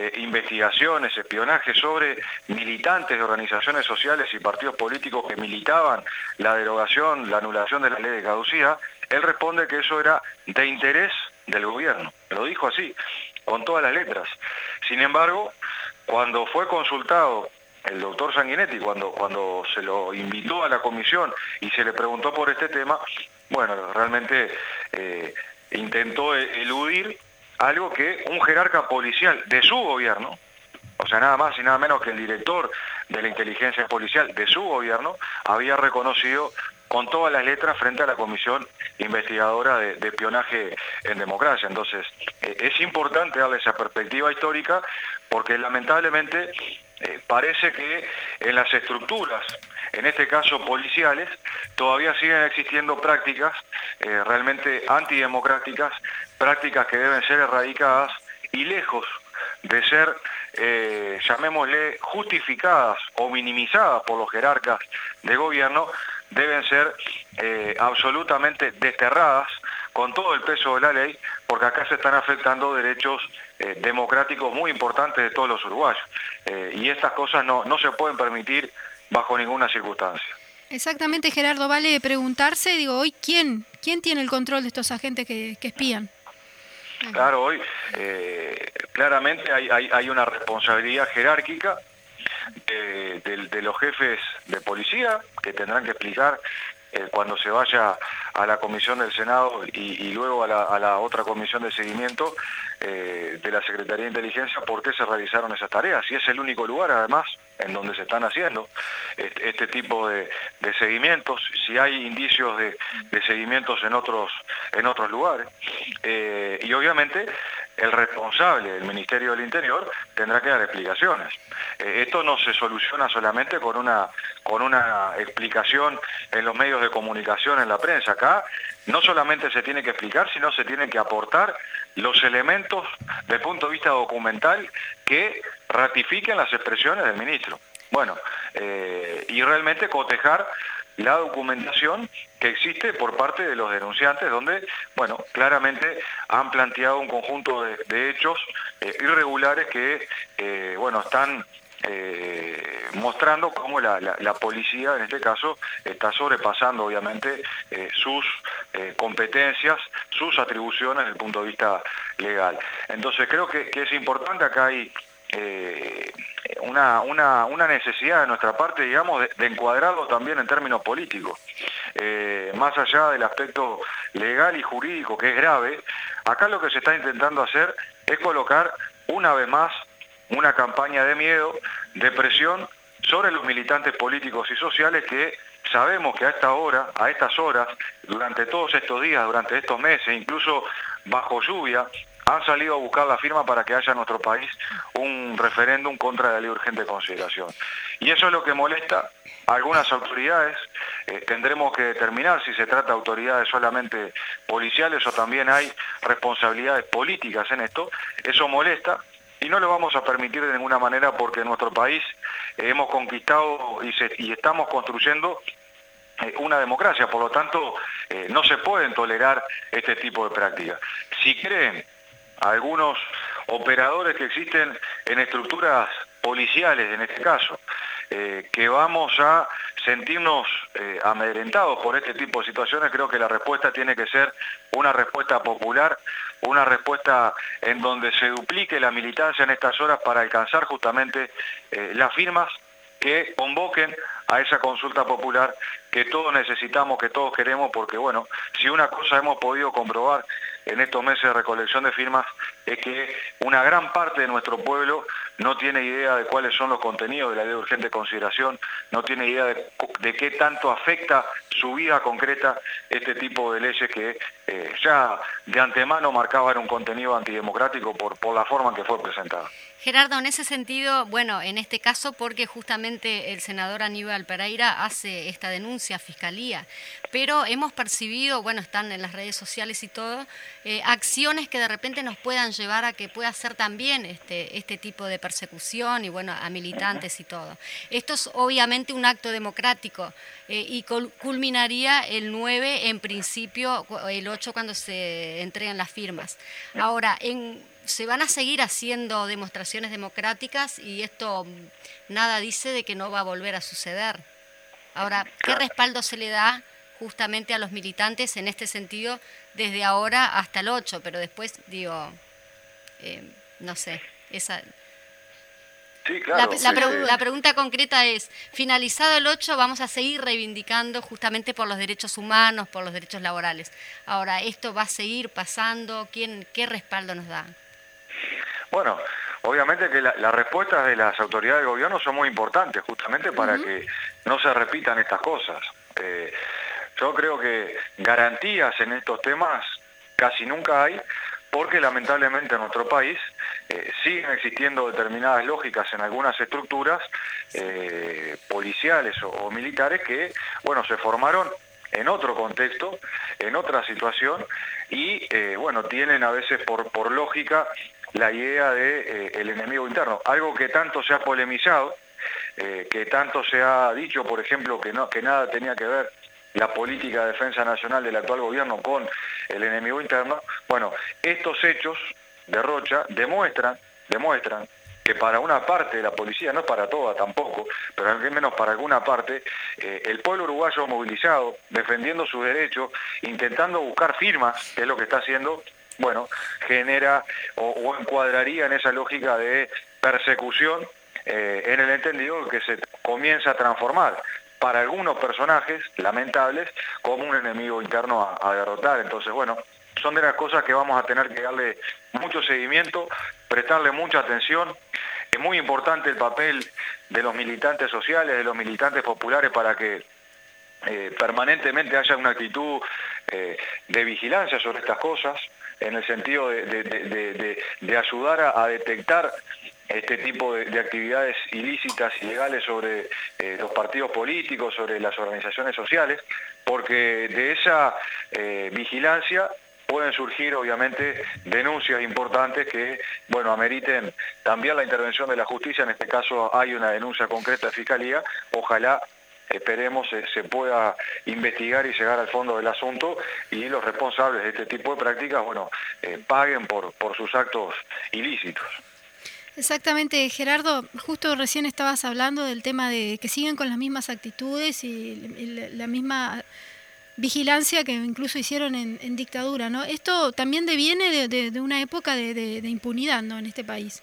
eh, investigaciones, espionaje sobre militantes de organizaciones sociales y partidos políticos que militaban la derogación, la anulación de la ley de caducidad, él responde que eso era de interés del gobierno. Lo dijo así, con todas las letras. Sin embargo, cuando fue consultado el doctor Sanguinetti, cuando, cuando se lo invitó a la comisión y se le preguntó por este tema, bueno, realmente eh, intentó eludir algo que un jerarca policial de su gobierno, o sea, nada más y nada menos que el director de la inteligencia policial de su gobierno, había reconocido con todas las letras frente a la comisión investigadora de, espionaje en democracia. Entonces, eh, es importante darle esa perspectiva histórica porque lamentablemente eh, parece que en las estructuras en este caso policiales, todavía siguen existiendo prácticas eh, realmente antidemocráticas, prácticas que deben ser erradicadas y lejos de ser eh, llamémosle, justificadas o minimizadas por los jerarcas de gobierno, deben ser eh, absolutamente desterradas con todo el peso de la ley, porque acá se están afectando derechos democráticos muy importantes de todos los uruguayos. y estas cosas no, no se pueden permitir bajo ninguna circunstancia. Exactamente, Gerardo, vale preguntarse, digo, hoy, ¿quién, quién tiene el control de estos agentes que, que espían? Claro, hoy eh, claramente hay, hay, una responsabilidad jerárquica de, los jefes de policía que tendrán que explicar eh, cuando se vaya a la comisión del Senado y, luego a la, otra comisión de seguimiento eh, de la Secretaría de Inteligencia por qué se realizaron esas tareas. Y es el único lugar, además, en donde se están haciendo este, este tipo de, seguimientos, si hay indicios de, seguimientos en otros, en otros lugares. Eh, y obviamente el responsable del Ministerio del Interior tendrá que dar explicaciones. Eh, esto no se soluciona solamente con una, con una explicación en los medios de comunicación, en la prensa. Acá no solamente se tiene que explicar, sino se tienen que aportar los elementos del punto de vista documental que ratifiquen las expresiones del ministro. Bueno, eh, y realmente cotejar la documentación que existe por parte de los denunciantes, donde, bueno, claramente han planteado un conjunto de, hechos eh, irregulares que, eh, bueno, están mostrando cómo la, policía, en este caso, está sobrepasando, obviamente, sus competencias, sus atribuciones desde el punto de vista legal. Entonces, creo que, que es importante, acá hay eh, una, una, necesidad de nuestra parte, digamos, de, encuadrarlo también en términos políticos. Eh, más allá del aspecto legal y jurídico, que es grave, acá lo que se está intentando hacer es colocar una vez más una campaña de miedo, de presión sobre los militantes políticos y sociales que sabemos que a esta hora, a estas horas, durante todos estos días, durante estos meses, incluso bajo lluvia, han salido a buscar la firma para que haya en nuestro país un referéndum contra la ley urgente de consideración. Y eso es lo que molesta a algunas autoridades. Eh, tendremos que determinar si se trata de autoridades solamente policiales o también hay responsabilidades políticas en esto. Eso molesta, y no lo vamos a permitir de ninguna manera porque en nuestro país hemos conquistado y, estamos construyendo eh, una democracia, por lo tanto eh, no se pueden tolerar este tipo de prácticas. Si creen algunos operadores que existen en estructuras policiales, en este caso, eh, que vamos a sentirnos eh, amedrentados por este tipo de situaciones, creo que la respuesta tiene que ser una respuesta popular, una respuesta en donde se duplique la militancia en estas horas para alcanzar justamente eh, las firmas que convoquen a esa consulta popular que todos necesitamos, que todos queremos, porque bueno, si una cosa hemos podido comprobar en estos meses de recolección de firmas es que una gran parte de nuestro pueblo no tiene idea de cuáles son los contenidos de la ley de urgente consideración, no tiene idea de, qué tanto afecta su vida concreta este tipo de leyes que eh, ya de antemano marcaban un contenido antidemocrático por, por la forma en que fue presentada. Gerardo, en ese sentido, bueno, en este caso porque justamente el senador Aníbal Pereira hace esta denuncia a Fiscalía, pero hemos percibido, bueno, están en las redes sociales y todo, eh, acciones que de repente nos puedan llevar a que pueda ser también este, este tipo de persecución y, bueno, a militantes y todo. Esto es obviamente un acto democrático eh, y culminaría el 9 en principio, el 8 cuando se entreguen las firmas. Ahora, en se van a seguir haciendo demostraciones democráticas y esto nada dice de que no va a volver a suceder. Ahora, ¿qué respaldo se le da justamente a los militantes en este sentido desde ahora hasta el 8? Pero después, digo, eh, no sé, esa... la, pregunta concreta es, finalizado el 8 vamos a seguir reivindicando justamente por los derechos humanos, por los derechos laborales. Ahora, ¿esto va a seguir pasando? ¿Quién, ¿Qué respaldo nos da? Bueno, obviamente que las respuestas de las autoridades de gobierno son muy importantes, justamente para que no se repitan estas cosas. Eh, yo creo que garantías en estos temas casi nunca hay, porque lamentablemente en nuestro país eh, siguen existiendo determinadas lógicas en algunas estructuras eh, policiales o, militares que, bueno, se formaron en otro contexto, en otra situación, y bueno, tienen a veces por, por lógica la idea de el enemigo interno, algo que tanto se ha polemizado, que tanto se ha dicho, por ejemplo, que, no, que nada tenía que ver la política de defensa nacional del actual gobierno con el enemigo interno, bueno, estos hechos de Rocha demuestran, demuestran que para una parte de la policía, no para toda tampoco, pero al menos para alguna parte, eh, el pueblo uruguayo movilizado, defendiendo sus derechos, intentando buscar firmas, que es lo que está haciendo, bueno, genera o, encuadraría en esa lógica de persecución eh, en el entendido que se comienza a transformar para algunos personajes lamentables como un enemigo interno a, derrotar. Entonces, bueno, son de las cosas que vamos a tener que darle mucho seguimiento, prestarle mucha atención. Es muy importante el papel de los militantes sociales, de los militantes populares para que eh, permanentemente haya una actitud eh, de vigilancia sobre estas cosas, en el sentido de, ayudar a detectar este tipo de, actividades ilícitas y legales sobre eh, los partidos políticos, sobre las organizaciones sociales, porque de esa eh, vigilancia pueden surgir obviamente denuncias importantes que, bueno, ameriten también la intervención de la justicia, en este caso hay una denuncia concreta de Fiscalía, ojalá esperemos se, pueda investigar y llegar al fondo del asunto y los responsables de este tipo de prácticas, bueno, eh, paguen por, por sus actos ilícitos. Exactamente, Gerardo, justo recién estabas hablando del tema de que siguen con las mismas actitudes y la misma vigilancia que incluso hicieron en, dictadura, ¿no? Esto también deviene de, una época de, impunidad, ¿no? En este país.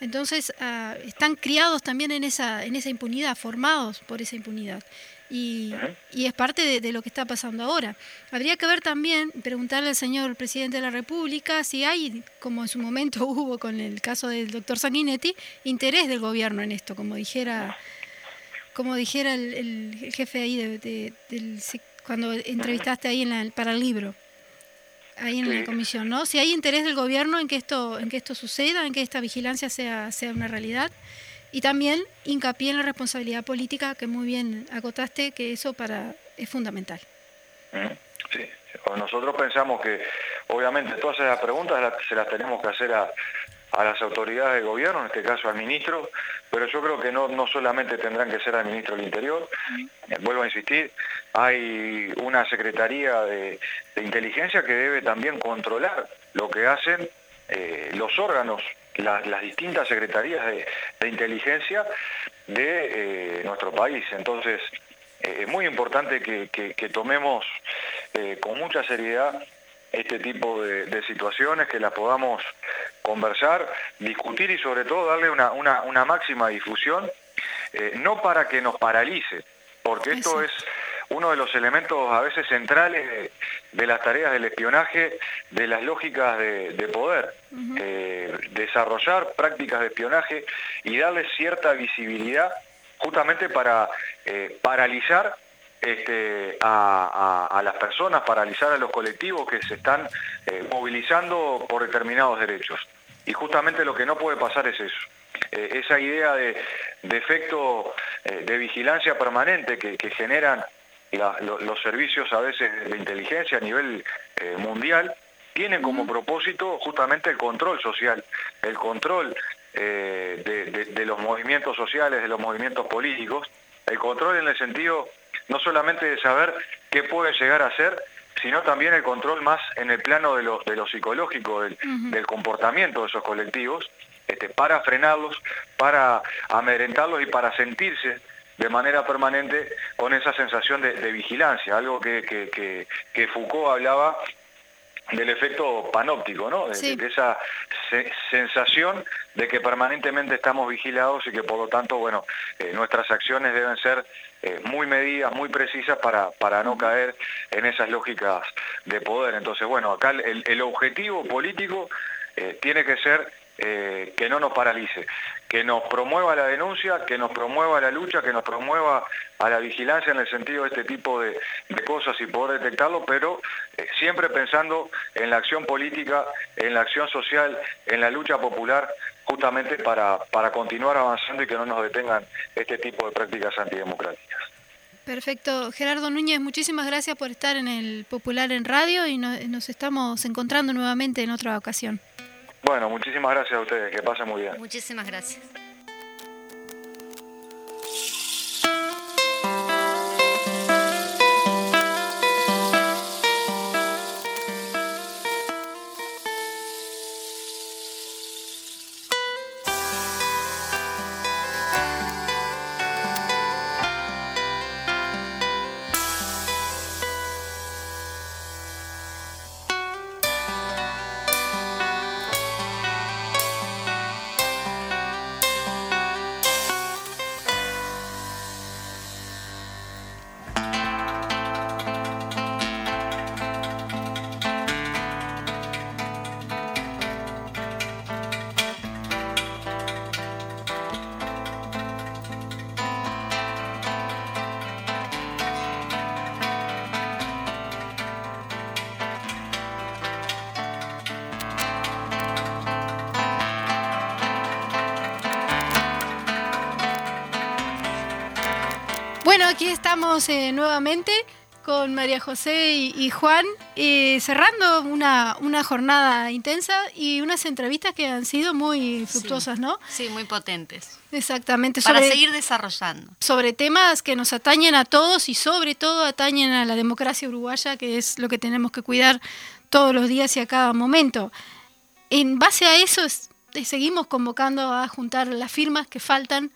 Entonces, ah, están criados también en esa, en esa impunidad, formados por esa impunidad. Y, es parte de, lo que está pasando ahora. Habría que ver también, preguntarle al señor presidente de la República si hay, como en su momento hubo con el caso del doctor Sanguinetti, interés del gobierno en esto, como dijera como dijera el, jefe ahí de, cuando entrevistaste ahí en para el libro ahí en la comisión, ¿no? Si hay interés del gobierno en que esto en que esto suceda, en que esta vigilancia sea sea una realidad y también hincapié en la responsabilidad política, que muy bien agotaste, que eso para es fundamental. Sí, nosotros pensamos que obviamente todas esas preguntas se las tenemos que hacer a, las autoridades de gobierno, en este caso al ministro, pero yo creo que no, no solamente tendrán que ser al ministro del Interior, eh, vuelvo a insistir, hay una Secretaría de, Inteligencia que debe también controlar lo que hacen eh, los órganos las distintas secretarías de, inteligencia de eh, nuestro país. Entonces, es muy importante que, tomemos con mucha seriedad este tipo de, situaciones, que las podamos conversar, discutir y sobre todo darle una, una máxima difusión, no para que nos paralice, porque esto es uno de los elementos a veces centrales de, las tareas del espionaje, de las lógicas de, poder. Eh, desarrollar prácticas de espionaje y darle cierta visibilidad justamente para eh, paralizar este, a, las personas, paralizar a los colectivos que se están eh, movilizando por determinados derechos. Y justamente lo que no puede pasar es eso. esa idea de, efecto de vigilancia permanente que generan los servicios a veces de inteligencia a nivel eh, mundial tienen como propósito justamente el control social, el control eh, de, los movimientos sociales, de los movimientos políticos, el control en el sentido no solamente de saber qué puede llegar a ser, sino también el control más en el plano de lo, de lo psicológico, del, del, comportamiento de esos colectivos, este, para frenarlos, para amedrentarlos y para sentirse de manera permanente con esa sensación de, vigilancia, algo que, que, Foucault hablaba del efecto panóptico, ¿no? De, esa sensación de que permanentemente estamos vigilados y que por lo tanto, bueno, eh, nuestras acciones deben ser eh, muy medidas, muy precisas para, para no caer en esas lógicas de poder. Entonces, bueno, acá el, objetivo político eh, tiene que ser que no nos paralice, que nos promueva la denuncia, que nos promueva la lucha, que nos promueva a la vigilancia en el sentido de este tipo de, cosas y poder detectarlo, pero eh, siempre pensando en la acción política, en la acción social, en la lucha popular, justamente para, para continuar avanzando y que no nos detengan este tipo de prácticas antidemocráticas. Perfecto. Gerardo Núñez, muchísimas gracias por estar en el Popular en Radio y nos estamos encontrando nuevamente en otra ocasión. Bueno, muchísimas gracias a ustedes, que pasen muy bien. Muchísimas gracias. Estamos eh, nuevamente con María José y, y Juan, eh, cerrando una, una jornada intensa y unas entrevistas que han sido muy fructuosas, ¿no? Sí, muy potentes. Exactamente. Para sobre- seguir desarrollando. sobre temas que nos atañen a todos y sobre todo atañen a la democracia uruguaya, que es lo que tenemos que cuidar todos los días y a cada momento. En base a eso es- eh, seguimos convocando a juntar las firmas que faltan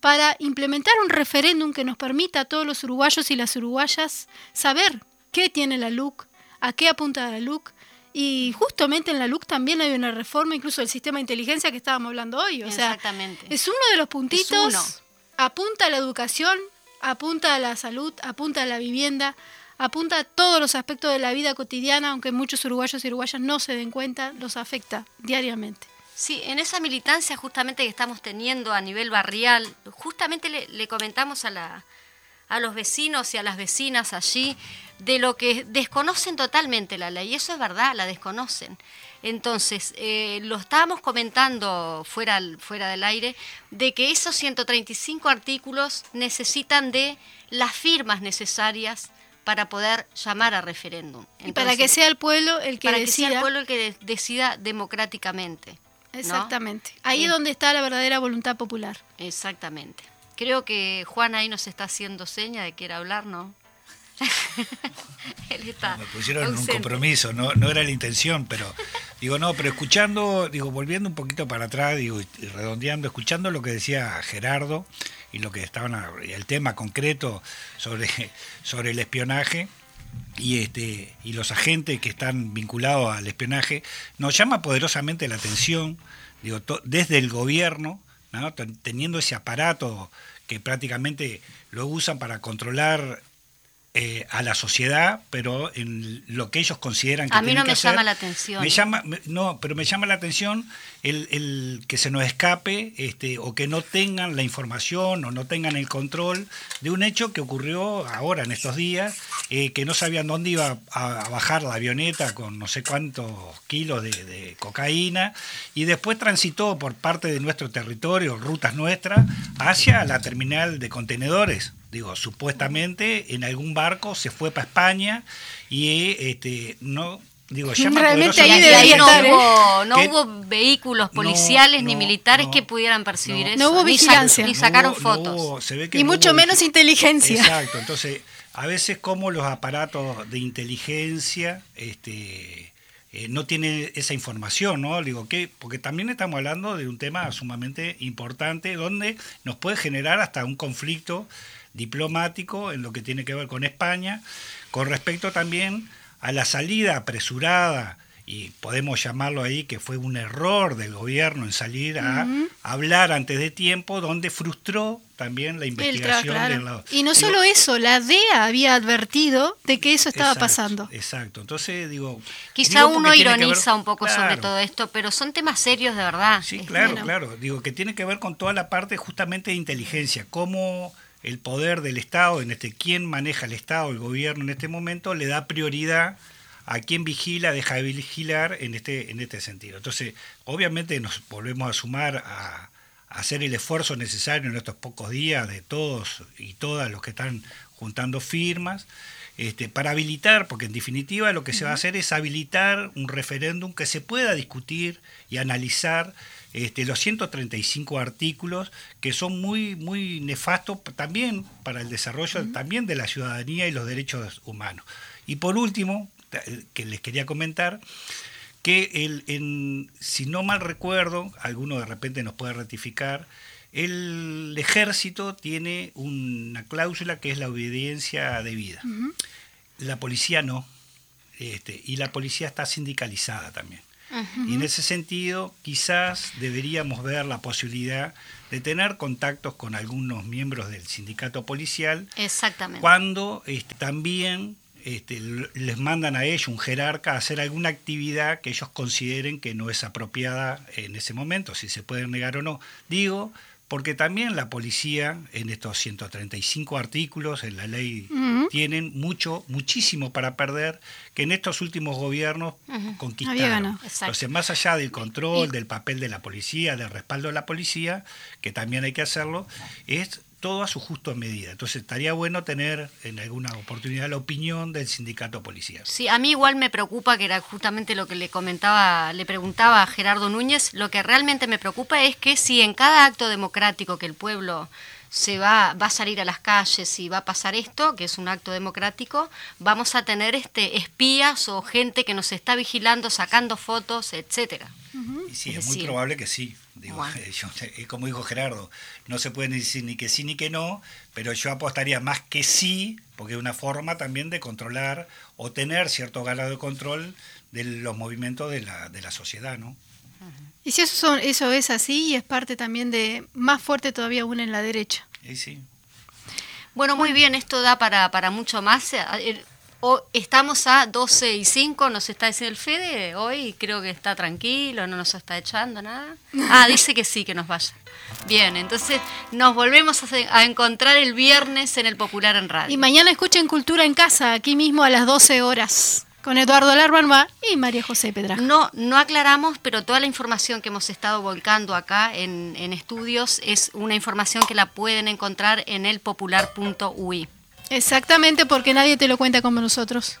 para implementar un referéndum que nos permita a todos los uruguayos y las uruguayas saber qué tiene la LUC, a qué apunta la LUC. Y justamente en la LUC también hay una reforma, incluso del sistema de inteligencia que estábamos hablando hoy. O sea, Exactamente. es uno de los puntitos. Apunta a la educación, apunta a la salud, apunta a la vivienda, apunta a todos los aspectos de la vida cotidiana, aunque muchos uruguayos y uruguayas no se den cuenta, los afecta diariamente. Sí, en esa militancia justamente que estamos teniendo a nivel barrial, justamente le, le comentamos a, la, a los vecinos y a las vecinas allí de lo que desconocen totalmente la ley, y eso es verdad, la desconocen. Entonces, eh, lo estábamos comentando fuera, fuera del aire, de que esos 135 artículos necesitan de las firmas necesarias para poder llamar a referéndum. y para que sea el pueblo el que para decida. que sea el pueblo el que de- decida democráticamente. ¿No? Exactamente. Ahí es donde está la verdadera voluntad popular. Exactamente. Creo que Juan ahí nos está haciendo seña de que quiere hablar, ¿no? Él está Me pusieron en un ausente. compromiso, no, no era la intención, pero digo, no, pero escuchando, digo, volviendo un poquito para atrás, digo, y redondeando, escuchando lo que decía Gerardo y lo que estaban, el tema concreto sobre, sobre el espionaje y este y los agentes que están vinculados al espionaje, nos llama poderosamente la atención, digo, desde el gobierno, ¿no? Ten- teniendo ese aparato que prácticamente lo usan para controlar eh, a la sociedad, pero en lo que ellos consideran que A mí no me hacer. llama la atención. Me llama, no, pero me llama la atención el, el que se nos escape este, o que no tengan la información o no tengan el control de un hecho que ocurrió ahora en estos días, eh, que no sabían dónde iba a, a bajar la avioneta con no sé cuántos kilos de, de cocaína y después transitó por parte de nuestro territorio, rutas nuestras, hacia la terminal de contenedores. Digo, supuestamente en algún barco se fue para España y este no digo Realmente ahí debería no estar, ¿eh? hubo, no hubo vehículos policiales ni no, militares no, que pudieran percibir no. eso. No hubo vigilancia. Ni No sacaron hubo- fotos. hubo- se ve que Y no mucho hubo menos inteligencia. Exacto, entonces a veces como los aparatos de inteligencia este, eh, no tienen esa información, ¿no? Digo, que Porque también estamos hablando de un tema sumamente importante donde nos puede generar hasta un conflicto diplomático en lo que tiene que ver con España, con respecto también a la salida apresurada y podemos llamarlo ahí que fue un error del gobierno en salir a hablar antes de tiempo, donde frustró también la investigación claro. del lado. Y no Digo, solo eso, la DEA había advertido de que eso estaba exacto, pasando. Exacto, entonces digo... Quizá digo uno ver- ironiza un poco sobre todo esto, pero son temas serios de verdad. Sí, claro, bueno. claro. Digo que tiene que ver con toda la parte justamente de inteligencia, cómo el poder del Estado, en este quién maneja el Estado, el gobierno en este momento, le da prioridad a quién vigila, deja de vigilar en este, en este sentido. Entonces, obviamente nos volvemos a sumar a hacer el esfuerzo necesario en estos pocos días de todos y todas los que están juntando firmas este, para habilitar, porque en definitiva lo que se va a hacer es habilitar un referéndum que se pueda discutir y analizar este, los 135 artículos que son muy, muy nefastos también para el desarrollo también de la ciudadanía y los derechos humanos. Y por último, que les quería comentar, que el, en, si no mal recuerdo, alguno de repente nos puede ratificar, el ejército tiene una cláusula que es la obediencia debida. La policía no. Este, y la policía está sindicalizada también. Y en ese sentido, quizás deberíamos ver la posibilidad de tener contactos con algunos miembros del sindicato policial. Exactamente. Cuando este, también este, les mandan a ellos, un jerarca, a hacer alguna actividad que ellos consideren que no es apropiada en ese momento, si se pueden negar o no. Digo, porque también la policía en estos 135 artículos en la ley tienen mucho, muchísimo para perder que en estos últimos gobiernos conquistaron. Entonces, más allá del control, del papel de la policía, del respaldo de la policía, que también hay que hacerlo, es todo a su justo medida. Entonces estaría bueno tener en alguna oportunidad la opinión del sindicato policial. Sí, a mí igual me preocupa, que era justamente lo que le comentaba, le preguntaba a Gerardo Núñez, lo que realmente me preocupa es que si en cada acto democrático que el pueblo se va, va a salir a las calles y va a pasar esto, que es un acto democrático, vamos a tener este espías o gente que nos está vigilando, sacando fotos, etcétera. Y sí, es, muy probable que sí. Digo, como dijo Gerardo, no se puede decir ni que sí ni que no, pero yo apostaría más que sí, porque es una forma también de controlar o tener cierto grado de control de los movimientos de la, de la sociedad, ¿no? Y si eso, son, eso es así, y es parte también de más fuerte todavía aún en la derecha. Sí, sí. Bueno, muy bien, esto da para, para mucho más. Estamos a 12 y 5, nos está diciendo el Fede, hoy creo que está tranquilo, no nos está echando nada. Ah, dice que sí, que nos vaya. Bien, entonces nos volvemos a, encontrar el viernes en el Popular en Radio. Y mañana escuchen Cultura en Casa, aquí mismo a las 12 horas, con Eduardo Larbarma y María José Pedra. No, no aclaramos, pero toda la información que hemos estado volcando acá en, en estudios es una información que la pueden encontrar en elpopular.ui. Exactamente, porque nadie te lo cuenta como nosotros.